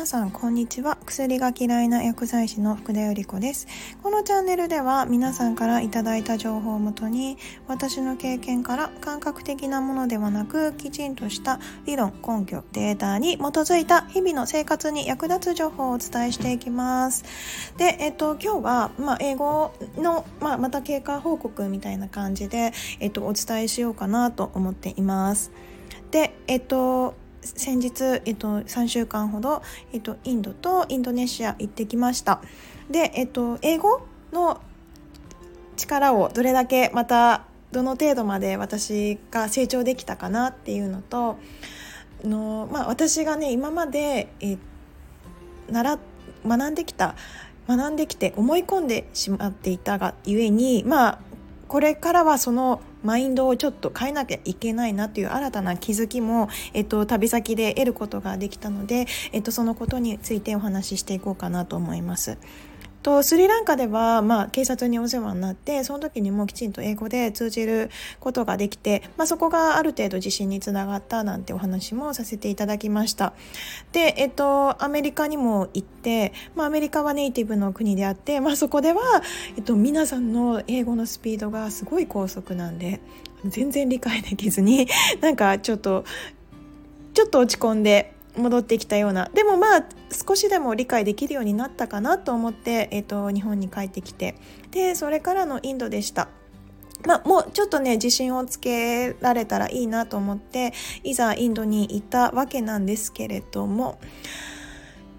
皆さんこんにちは。薬が嫌いな薬剤師の福田由里子です。このチャンネルでは皆さんからいただいた情報をもとに私の経験から感覚的なものではなくきちんとした理論根拠データに基づいた日々の生活に役立つ情報をお伝えしていきます。でえっと今日はまあ、英語の、まあ、また経過報告みたいな感じでえっとお伝えしようかなと思っています。でえっと先日、えっと、3週間ほど、えっと、インドとインドネシア行ってきました。で、えっと、英語の力をどれだけまたどの程度まで私が成長できたかなっていうのとの、まあ、私がね今まで、え習学んできた学んできて思い込んでしまっていたがゆえにまあこれからはそのマインドをちょっと変えなきゃいけないなという新たな気づきも、えっと、旅先で得ることができたので、えっと、そのことについてお話ししていこうかなと思います。とスリランカでは、まあ、警察にお世話になってその時にもきちんと英語で通じることができて、まあ、そこがある程度自信につながったなんてお話もさせていただきました。で、えっと、アメリカにも行って、まあ、アメリカはネイティブの国であって、まあ、そこでは、えっと、皆さんの英語のスピードがすごい高速なんで全然理解できずになんかちょっとちょっと落ち込んで戻ってきたような。でもまあ少しでも理解できるようになったかなと思って、えーと、日本に帰ってきて。でそれからのインドでした。まあ、もうちょっとね自信をつけられたらいいなと思っていざインドに行ったわけなんですけれども。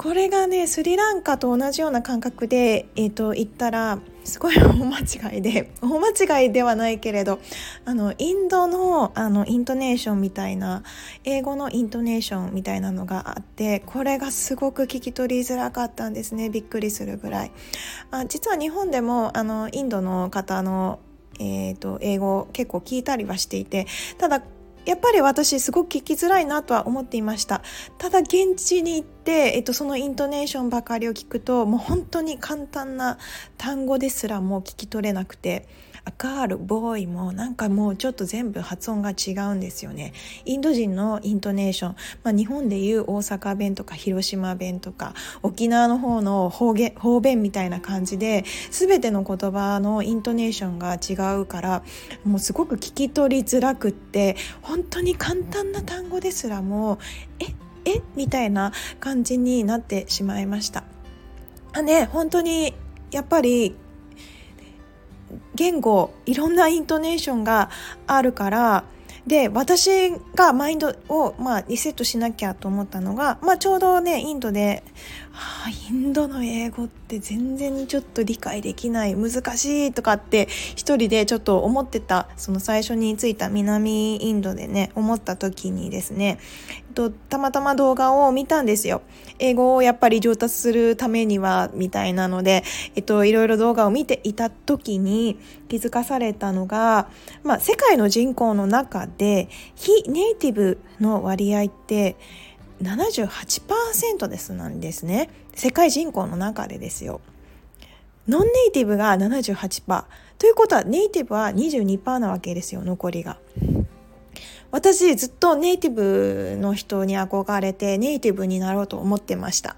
これがねスリランカと同じような感覚で、えーと行ったらすごい 大間違いで大間違いではないけれどあのインドのあのイントネーションみたいな英語のイントネーションみたいなのがあってこれがすごく聞き取りづらかったんですねびっくりするぐらい。あ実は日本でもあのインドの方のえーと英語結構聞いたりはしていてただやっぱり私すごく聞きづらいなとは思っていました。ただ現地に行って、えっと、そのイントネーションばかりを聞くともう本当に簡単な単語ですらもう聞き取れなくて。ガールボーイもなんかもうちょっと全部発音が違うんですよねインド人のイントネーション、まあ、日本でいう大阪弁とか広島弁とか沖縄の方の方言方弁みたいな感じで全ての言葉のイントネーションが違うからもうすごく聞き取りづらくって本当に簡単な単語ですらもええみたいな感じになってしまいました。ね本当にやっぱり言語いろんなイントネーションがあるからで私がマインドを、まあ、リセットしなきゃと思ったのが、まあ、ちょうどねインドで、はあ、インドの英語って全然ちょっと理解できない難しいとかって一人でちょっと思ってたその最初に着いた南インドでね思った時にですねとたまたま動画を見たんですよ。英語をやっぱり上達するためにはみたいなので、えっと、いろいろ動画を見ていた時に気づかされたのが、まあ、世界の人口の中で非ネイティブの割合って78%ですなんですね。世界人口の中でですよ。ノンネイティブが78%ということはネイティブは22%なわけですよ残りが。私ずっとネイティブの人に憧れてネイティブになろうと思ってました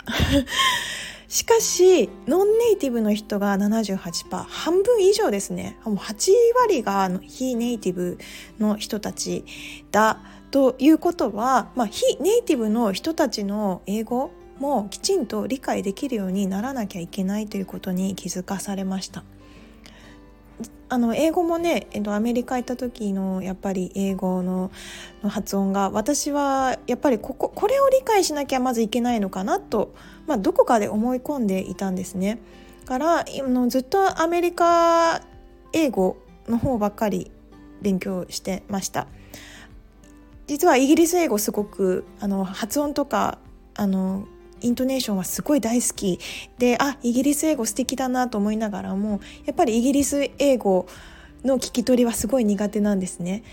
しかしノンネイティブの人が78%半分以上ですねもう8割が非ネイティブの人たちだということは、まあ、非ネイティブの人たちの英語もきちんと理解できるようにならなきゃいけないということに気づかされました。あの英語もね、えっと、アメリカ行った時のやっぱり英語の発音が私はやっぱりこここれを理解しなきゃまずいけないのかなと、まあ、どこかで思い込んでいたんですね。からのずっとアメリカ英語の方ばっかり勉強してました。実はイギリス英語すごくあの発音とかあのイントネーションはすごい大好きであイギリス英語素敵だなと思いながらもやっぱりイギリス英語の聞き取りはすごい苦手なんですね。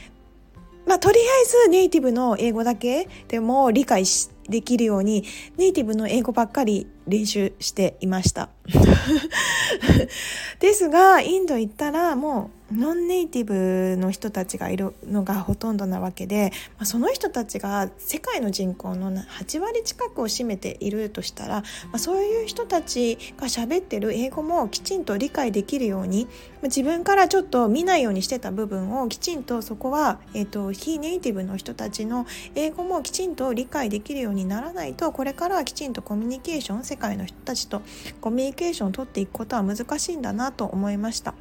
まあ、とりあえずネイティブの英語だけでも理解できるようにネイティブの英語ばっかり練習していました ですがインド行ったらもうノンネイティブの人たちがいるのがほとんどなわけで、まあ、その人たちが世界の人口の8割近くを占めているとしたら、まあ、そういう人たちが喋ってる英語もきちんと理解できるように、ま、自分からちょっと見ないようにしてた部分をきちんとそこは、えーと、非ネイティブの人たちの英語もきちんと理解できるようにならないとこれからはきちんとコミュニケーション世界の人たちとコミュニケーションを取っていくことは難しいんだなと思いました。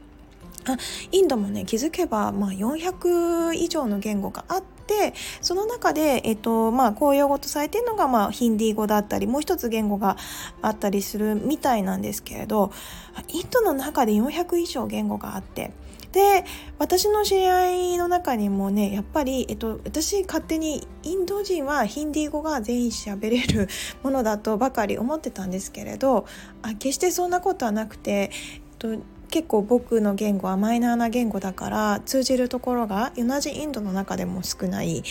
インドもね気づけば、まあ、400以上の言語があってその中で、えっとまあ、公用語とされているのが、まあ、ヒンディー語だったりもう一つ言語があったりするみたいなんですけれどインドの中で400以上言語があって。で私の知り合いの中にもねやっぱり、えっと、私勝手にインド人はヒンディー語が全員喋れるものだとばかり思ってたんですけれどあ決してそんなことはなくて、えっと結構僕の言語はマイナーな言語だから通じるところが同じインドの中でも少ない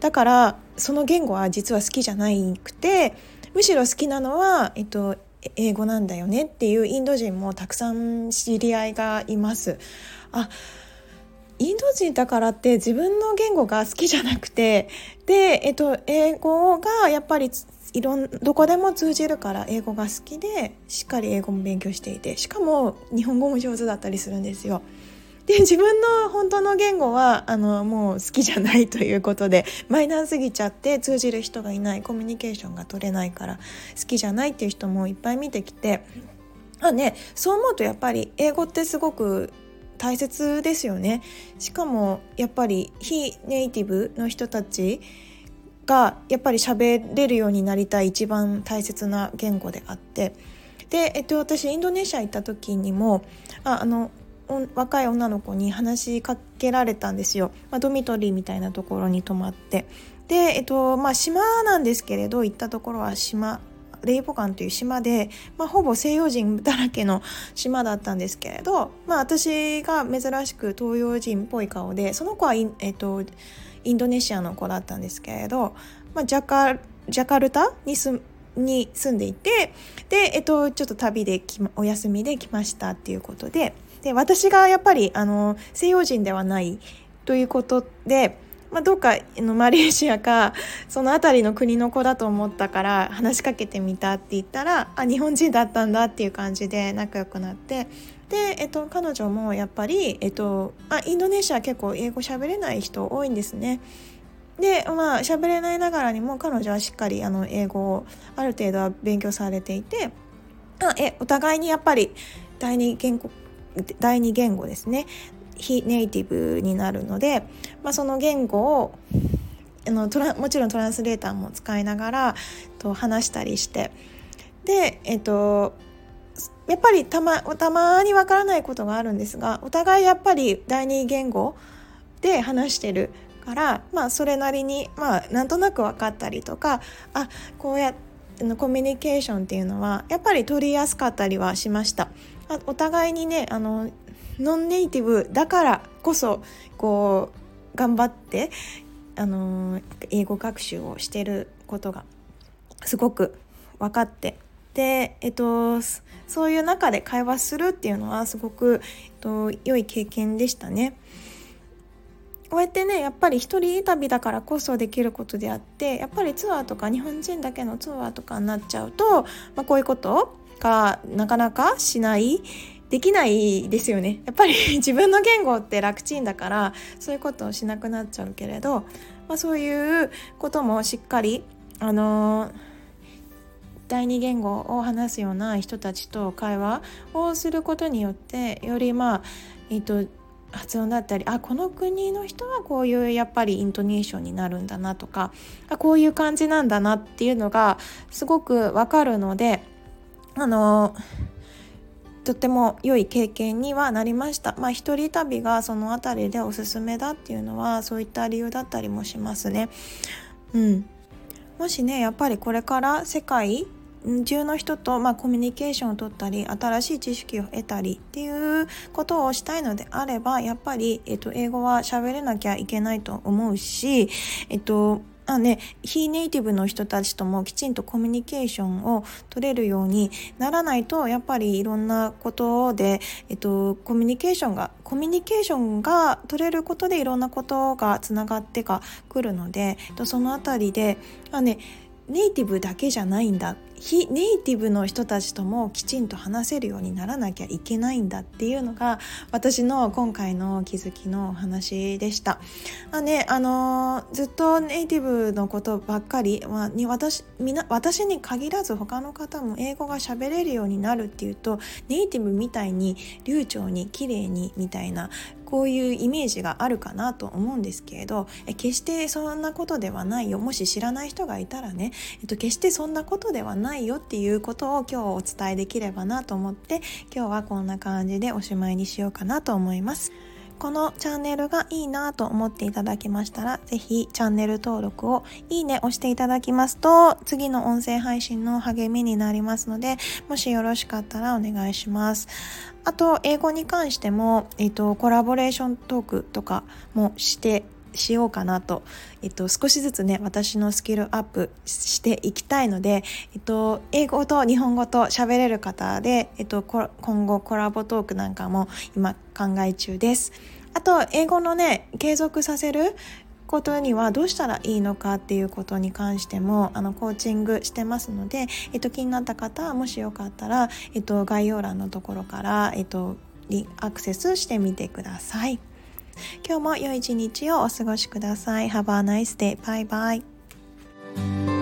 だからその言語は実は好きじゃなくてむしろ好きなのは、えっと、英語なんだよねっていうインド人もたくさん知り合いがいます。あインド人だからって自分の言語が好きじゃなくてで、えっと、英語がやっぱりいろんどこでも通じるから英語が好きでしっかり英語も勉強していてしかも日本語も上手だったりするんですよ。で自分の本当の言語はあのもう好きじゃないということでマイナーすぎちゃって通じる人がいないコミュニケーションが取れないから好きじゃないっていう人もいっぱい見てきてあねそう思うとやっぱり英語ってすごく大切ですよね。しかもやっぱり非ネイティブの人たちがやっぱり喋れるようになりたい一番大切な言語であって。で、えっと、私インドネシア行った時にもああの若い女の子に話しかけられたんですよ、まあ、ドミトリーみたいなところに泊まって。で、えっとまあ、島なんですけれど行ったところは島レイボガンという島で、まあ、ほぼ西洋人だらけの島だったんですけれど、まあ、私が珍しく東洋人っぽい顔でその子は、えっと、インドネシアの子だったんですけれど、まあ、ジャカジャカルタに住に住んでいてで、えっと、ちょっと旅でお休みで来ましたっていうことでで私がやっぱりあの西洋人ではないということで、まあ、どうかのマレーシアかその辺りの国の子だと思ったから話しかけてみたって言ったらあ日本人だったんだっていう感じで仲良くなってで、えっと、彼女もやっぱり、えっと、あインドネシア結構英語喋れない人多いんですね。でまあ喋れないながらにも彼女はしっかりあの英語をある程度は勉強されていてあえお互いにやっぱり第二言語第二言語ですね非ネイティブになるので、まあ、その言語をあのトラもちろんトランスレーターも使いながらと話したりしてでえっとやっぱりたまたまにわからないことがあるんですがお互いやっぱり第二言語で話してるからまあそれなりにまあなんとなく分かったりとかあこうやってコミュニケーションっていうのはやっぱり取りやすかったりはしました。お互いにねあのノンネイティブだからこそこう頑張ってあの英語学習をしてることがすごく分かってで、えっと、そういう中で会話するっていうのはすごく、えっと、良い経験でしたね。こうやってねやっぱり一人旅だからこそできることであってやっぱりツアーとか日本人だけのツアーとかになっちゃうと、まあ、こういうことがなかなかしないできないですよね。やっぱり 自分の言語って楽ちんだからそういうことをしなくなっちゃうけれど、まあ、そういうこともしっかりあの第二言語を話すような人たちと会話をすることによってよりまあ、えーと、発音だったりあこの国の人はこういうやっぱりイントネーションになるんだなとかあこういう感じなんだなっていうのがすごくわかるのであのとっても良い経験にはなりました。まあ一人旅がその辺りでおすすめだっていうのはそういった理由だったりもしますね。うん。もしねやっぱりこれから世界中の人と、まあ、コミュニケーションを取ったり新しい知識を得たりっていうことをしたいのであればやっぱり、えっと、英語は喋れなきゃいけないと思うし、えっとあね、非ネイティブの人たちともきちんとコミュニケーションを取れるようにならないとやっぱりいろんなことで、えっと、コミュニケーションがコミュニケーションが取れることでいろんなことがつながってかくるのでそのあたりであ、ね、ネイティブだけじゃないんだ非ネイティブの人たちともきちんと話せるようにならなきゃいけないんだっていうのが私の今回の気づきのお話でした。あね、あのずっとネイティブのことばっかり、まあ、に私みな私に限らず他の方も英語が喋れるようになるっていうとネイティブみたいに流暢に綺麗にみたいなこういうイメージがあるかなと思うんですけれどえ決してそんなことではないよもし知らない人がいたらね、えっと、決してそんなことではないないよっていうことを今日お伝えできればなと思って今日はこんな感じでおしまいにしようかなと思います。このチャンネルがいいなと思っていただけましたら、ぜひチャンネル登録をいいね押していただきますと、次の音声配信の励みになりますので、もしよろしかったらお願いします。あと、英語に関しても、えっ、と、コラボレーショントークとかもしてしようかなと、えっと、少しずつね私のスキルアップしていきたいので、えっと、英語と日本語と喋れる方で、えっと、今後コラボトークなんかも今考え中です。あと英語のね継続させることにはどうしたらいいのかっていうことに関してもあのコーチングしてますので、えっと、気になった方はもしよかったら、えっと、概要欄のところから、えっと、アクセスしてみてください。今日も良い一日をお過ごしください。Have a nice day. Bye bye.